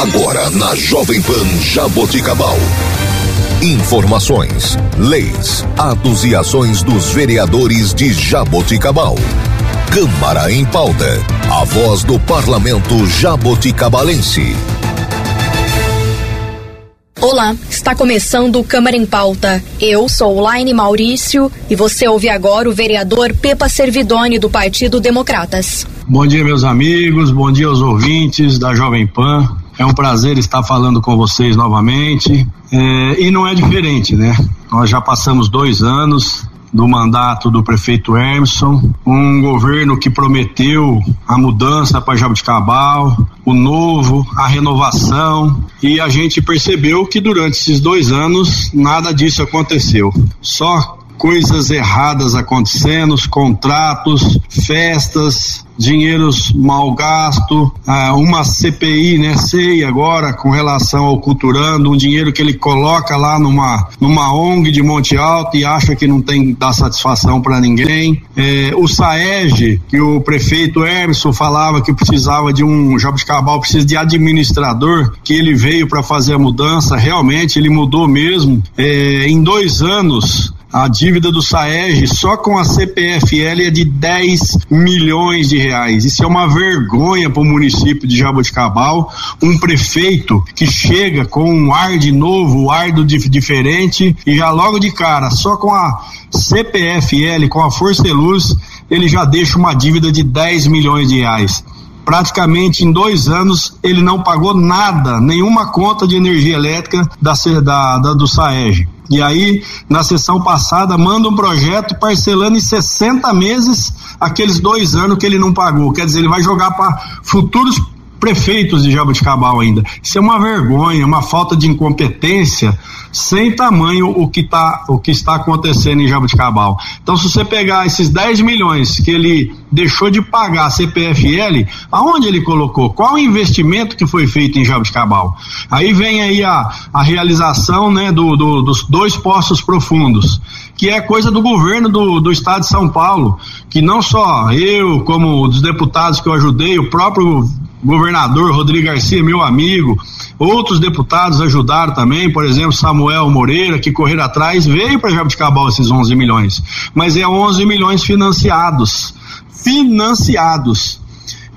Agora na Jovem Pan Jaboticabal. Informações, leis, atos e ações dos vereadores de Jaboticabal. Câmara em pauta. A voz do parlamento jaboticabalense. Olá, está começando o Câmara em Pauta. Eu sou Laine Maurício e você ouve agora o vereador Pepa Servidoni do Partido Democratas. Bom dia, meus amigos, bom dia aos ouvintes da Jovem Pan. É um prazer estar falando com vocês novamente. É, e não é diferente, né? Nós já passamos dois anos do mandato do prefeito Emerson, um governo que prometeu a mudança para Jabuticabal, o novo, a renovação, e a gente percebeu que durante esses dois anos nada disso aconteceu. Só coisas erradas acontecendo, contratos, festas, dinheiros mal gasto, ah, uma CPI, né, sei agora com relação ao culturando, um dinheiro que ele coloca lá numa numa ONG de Monte Alto e acha que não tem dar satisfação para ninguém. É, o Saeg, que o prefeito Emerson falava que precisava de um Jabuticabal precisa de administrador, que ele veio para fazer a mudança, realmente ele mudou mesmo. É, em dois anos a dívida do Saeg só com a CPFL é de 10 milhões de reais. Isso é uma vergonha para o município de Jaboticabal. Um prefeito que chega com um ar de novo, um ar do diferente e já logo de cara, só com a CPFL, com a Força e Luz, ele já deixa uma dívida de 10 milhões de reais praticamente em dois anos ele não pagou nada, nenhuma conta de energia elétrica da, da, da do Saeg. E aí, na sessão passada, manda um projeto parcelando em 60 meses aqueles dois anos que ele não pagou. Quer dizer, ele vai jogar para futuros prefeitos de Jaboticabal ainda. Isso é uma vergonha, uma falta de incompetência sem tamanho o que, tá, o que está acontecendo em Jaboticabal. Então, se você pegar esses 10 milhões que ele deixou de pagar a CPFL, aonde ele colocou? Qual o investimento que foi feito em Jaboticabal? Aí vem aí a, a realização né, do, do, dos dois poços profundos, que é coisa do governo do, do estado de São Paulo, que não só eu, como os deputados que eu ajudei, o próprio governador Rodrigo Garcia, meu amigo, outros deputados ajudaram também, por exemplo, Samuel Moreira, que correram atrás, veio para Jabuticabal esses 11 milhões, mas é 11 milhões financiados, financiados.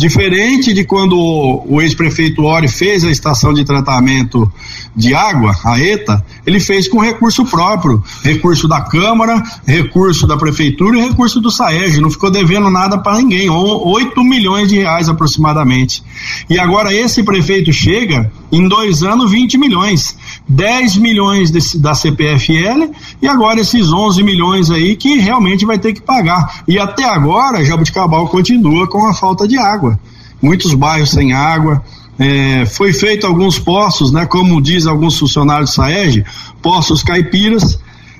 Diferente de quando o, ex-prefeito Ori fez a estação de tratamento de água, a ETA, ele fez com recurso próprio, recurso da Câmara, recurso da Prefeitura e recurso do SAEG, não ficou devendo nada para ninguém, 8 milhões de reais aproximadamente. E agora esse prefeito chega, em dois anos, 20 milhões. 10 milhões desse, da CPFL e agora esses 11 milhões aí que realmente vai ter que pagar. E até agora, Jabuticabal continua com a falta de água. Muitos bairros sem água. É, foi feito alguns poços, né, como diz alguns funcionários do SAEG, poços caipiras,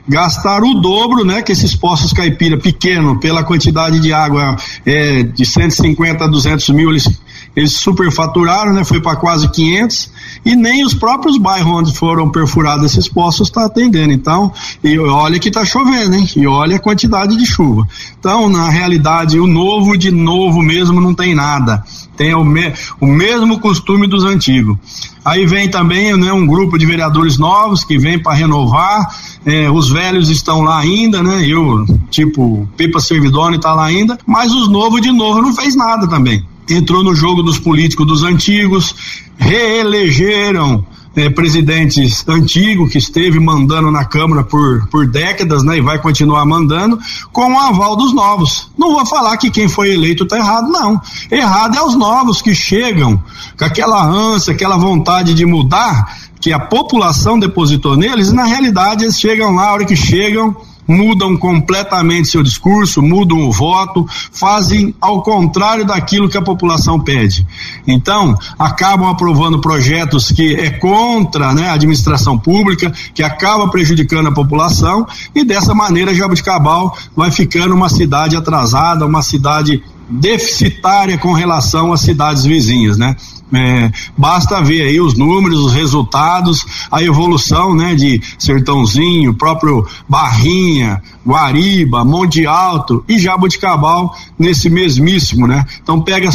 gastaram o dobro, né, que esses poços caipira pequeno, pela quantidade de água é, de 150 a 200 mil, eles, eles superfaturaram, né, foi para quase 500 e nem os próprios bairros onde foram perfurados esses poços está atendendo. Então, e olha que está chovendo, hein? E olha a quantidade de chuva. Então, na realidade, o novo de novo mesmo não tem nada. Tem o, me, o mesmo costume dos antigos. Aí vem também né, um grupo de vereadores novos que vem para renovar. É, os velhos estão lá ainda, né? Eu, tipo, Pipa Servidone está lá ainda, mas os novos de novo não fez nada também entrou no jogo dos políticos dos antigos, reelegeram é, presidentes antigos que esteve mandando na Câmara por, por décadas, né, e vai continuar mandando, com o aval dos novos. Não vou falar que quem foi eleito está errado, não. Errado é os novos que chegam com aquela ânsia, aquela vontade de mudar que a população depositou neles, e na realidade eles chegam lá, a hora que chegam, mudam completamente seu discurso, mudam o voto, fazem ao contrário daquilo que a população pede. Então, acabam aprovando projetos que é contra né, a administração pública, que acaba prejudicando a população, e dessa maneira Jabuticabal vai ficando uma cidade atrasada, uma cidade deficitária com relação às cidades vizinhas, né? É, basta ver aí os números, os resultados, a evolução, né, de Sertãozinho, próprio Barrinha, Guariba, Monte Alto e Jabuticabal nesse mesmíssimo, né? Então pega,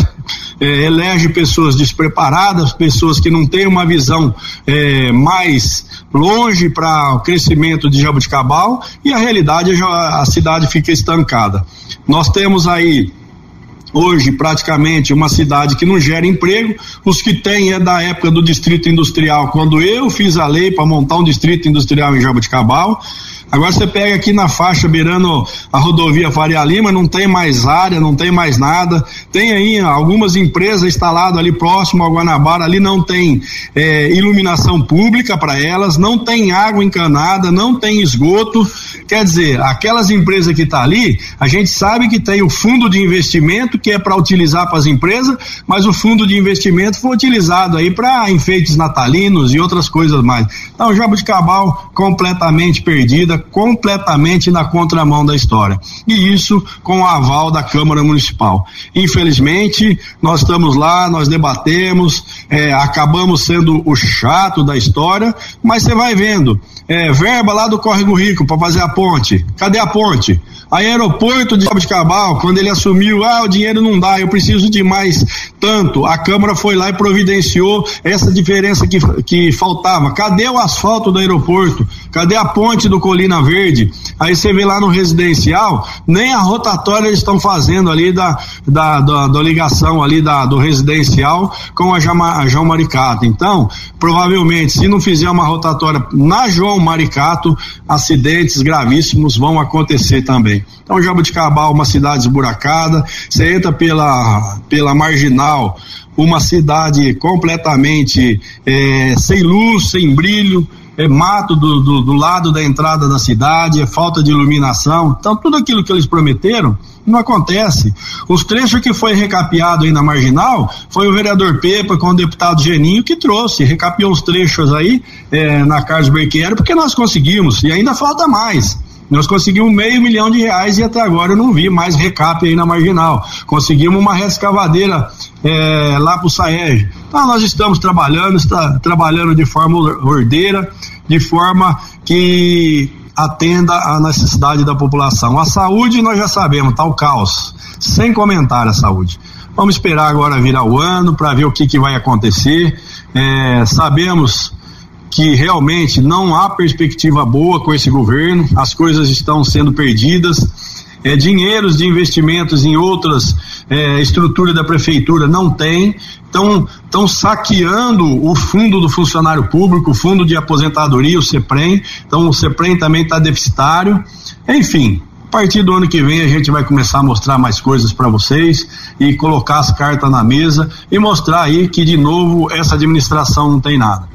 é, elege pessoas despreparadas, pessoas que não têm uma visão é, mais longe para o crescimento de Jabuticabal e a realidade a, a cidade fica estancada. Nós temos aí hoje praticamente uma cidade que não gera emprego, os que tem é da época do distrito industrial, quando eu fiz a lei para montar um distrito industrial em Jabuticabal, Agora você pega aqui na faixa beirando a rodovia Faria Lima, não tem mais área, não tem mais nada. Tem aí algumas empresas instaladas ali próximo ao Guanabara, ali não tem é, iluminação pública para elas, não tem água encanada, não tem esgoto. Quer dizer, aquelas empresas que tá ali, a gente sabe que tem o fundo de investimento que é para utilizar para as empresas, mas o fundo de investimento foi utilizado aí para enfeites natalinos e outras coisas mais. Então, Jabuticabal completamente perdida, completamente na contramão da história. E isso com o aval da Câmara Municipal. Infelizmente, nós estamos lá, nós debatemos, é, acabamos sendo o chato da história, mas você vai vendo. É, verba lá do Córrego Rico para fazer a ponte. Cadê a ponte? aeroporto de Cabal, quando ele assumiu, ah, o dinheiro não dá, eu preciso de mais tanto. A Câmara foi lá e providenciou essa diferença que, que faltava. Cadê o asfalto do aeroporto? Cadê a ponte do Colina Verde? Aí você vê lá no residencial, nem a rotatória eles estão fazendo ali da, da, da, da, ligação ali da, do residencial com a, Jama, a João Maricato. Então, provavelmente, se não fizer uma rotatória na João Maricato, acidentes gravíssimos vão acontecer também. Então, Jabuticabal, uma cidade esburacada, você entra pela, pela marginal, uma cidade completamente é, sem luz, sem brilho, é mato do, do, do, lado da entrada da cidade, é falta de iluminação. Então, tudo aquilo que eles prometeram não acontece. Os trechos que foi recapeado aí na marginal foi o vereador Pepa com o deputado Geninho que trouxe, recapeou os trechos aí é, na Carlos Berqueiro, porque nós conseguimos, e ainda falta mais. Nós conseguimos meio milhão de reais e até agora eu não vi mais recap aí na marginal. Conseguimos uma rescavadeira é, lá para o Saeg. Então nós estamos trabalhando, está trabalhando de forma ordeira, de forma que atenda à necessidade da população. A saúde nós já sabemos, está o caos. Sem comentário a saúde. Vamos esperar agora virar o ano para ver o que, que vai acontecer. É, sabemos que realmente não há perspectiva boa com esse governo, as coisas estão sendo perdidas. É, dinheiros de investimentos em outras é, estruturas da prefeitura não tem, estão saqueando o fundo do funcionário público, o fundo de aposentadoria, o CEPREM, então o CEPREM também está deficitário. Enfim, a partir do ano que vem a gente vai começar a mostrar mais coisas para vocês e colocar as cartas na mesa e mostrar aí que de novo essa administração não tem nada.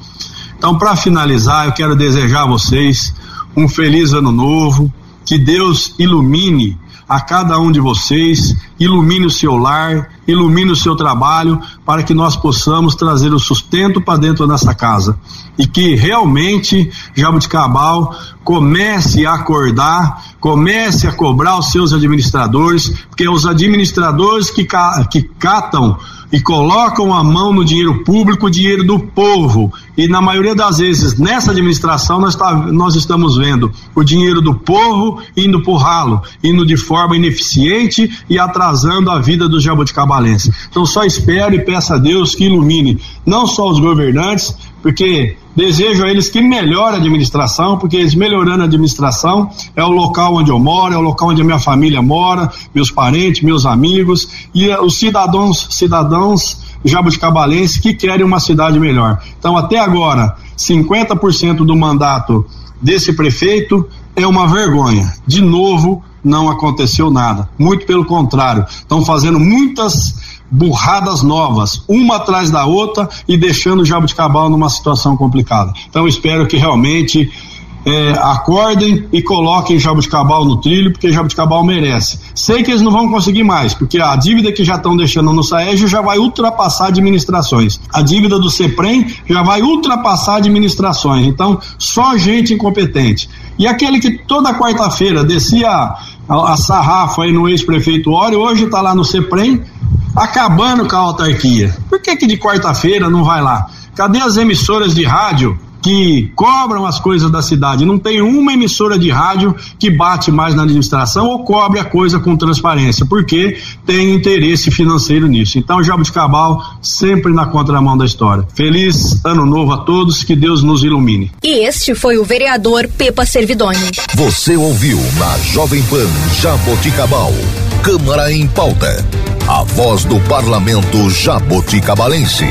Então, para finalizar, eu quero desejar a vocês um feliz ano novo, que Deus ilumine a cada um de vocês, ilumine o seu lar, ilumine o seu trabalho, para que nós possamos trazer o sustento para dentro dessa casa. E que realmente Jabuticabal comece a acordar, comece a cobrar os seus administradores, porque é os administradores que, que catam e colocam a mão no dinheiro público, o dinheiro do povo. E na maioria das vezes, nessa administração, nós, tá, nós estamos vendo o dinheiro do povo indo por ralo, indo de forma ineficiente e atrasando a vida dos jabuticabalenses. Então só espero e peço a Deus que ilumine não só os governantes, porque desejo a eles que melhore a administração, porque eles melhorando a administração é o local onde eu moro, é o local onde a minha família mora, meus parentes, meus amigos e os cidadãos, cidadãos jabuticabalenses que querem uma cidade melhor. Então, até agora, 50% do mandato desse prefeito é uma vergonha. De novo, não aconteceu nada. Muito pelo contrário, estão fazendo muitas burradas novas, uma atrás da outra e deixando o Jabuticabal numa situação complicada. Então espero que realmente é, acordem e coloquem Jabuticabal no trilho, porque Jabuticabal merece. Sei que eles não vão conseguir mais, porque a dívida que já estão deixando no Saeg já vai ultrapassar administrações. A dívida do CEPREM já vai ultrapassar administrações. Então, só gente incompetente. E aquele que toda quarta-feira descia a, a sarrafa aí no ex-prefeito Ori, hoje está lá no CEPREM, acabando com a autarquia. Por que que de quarta-feira não vai lá? Cadê as emissoras de rádio que cobram as coisas da cidade. Não tem uma emissora de rádio que bate mais na administração ou cobre a coisa com transparência, porque tem interesse financeiro nisso. Então, Jabuticabal sempre na contramão da história. Feliz ano novo a todos, que Deus nos ilumine. E este foi o vereador Pepa Servidoni. Você ouviu na Jovem Pan Jaboticabal. Câmara em pauta. A voz do parlamento jaboticabalense.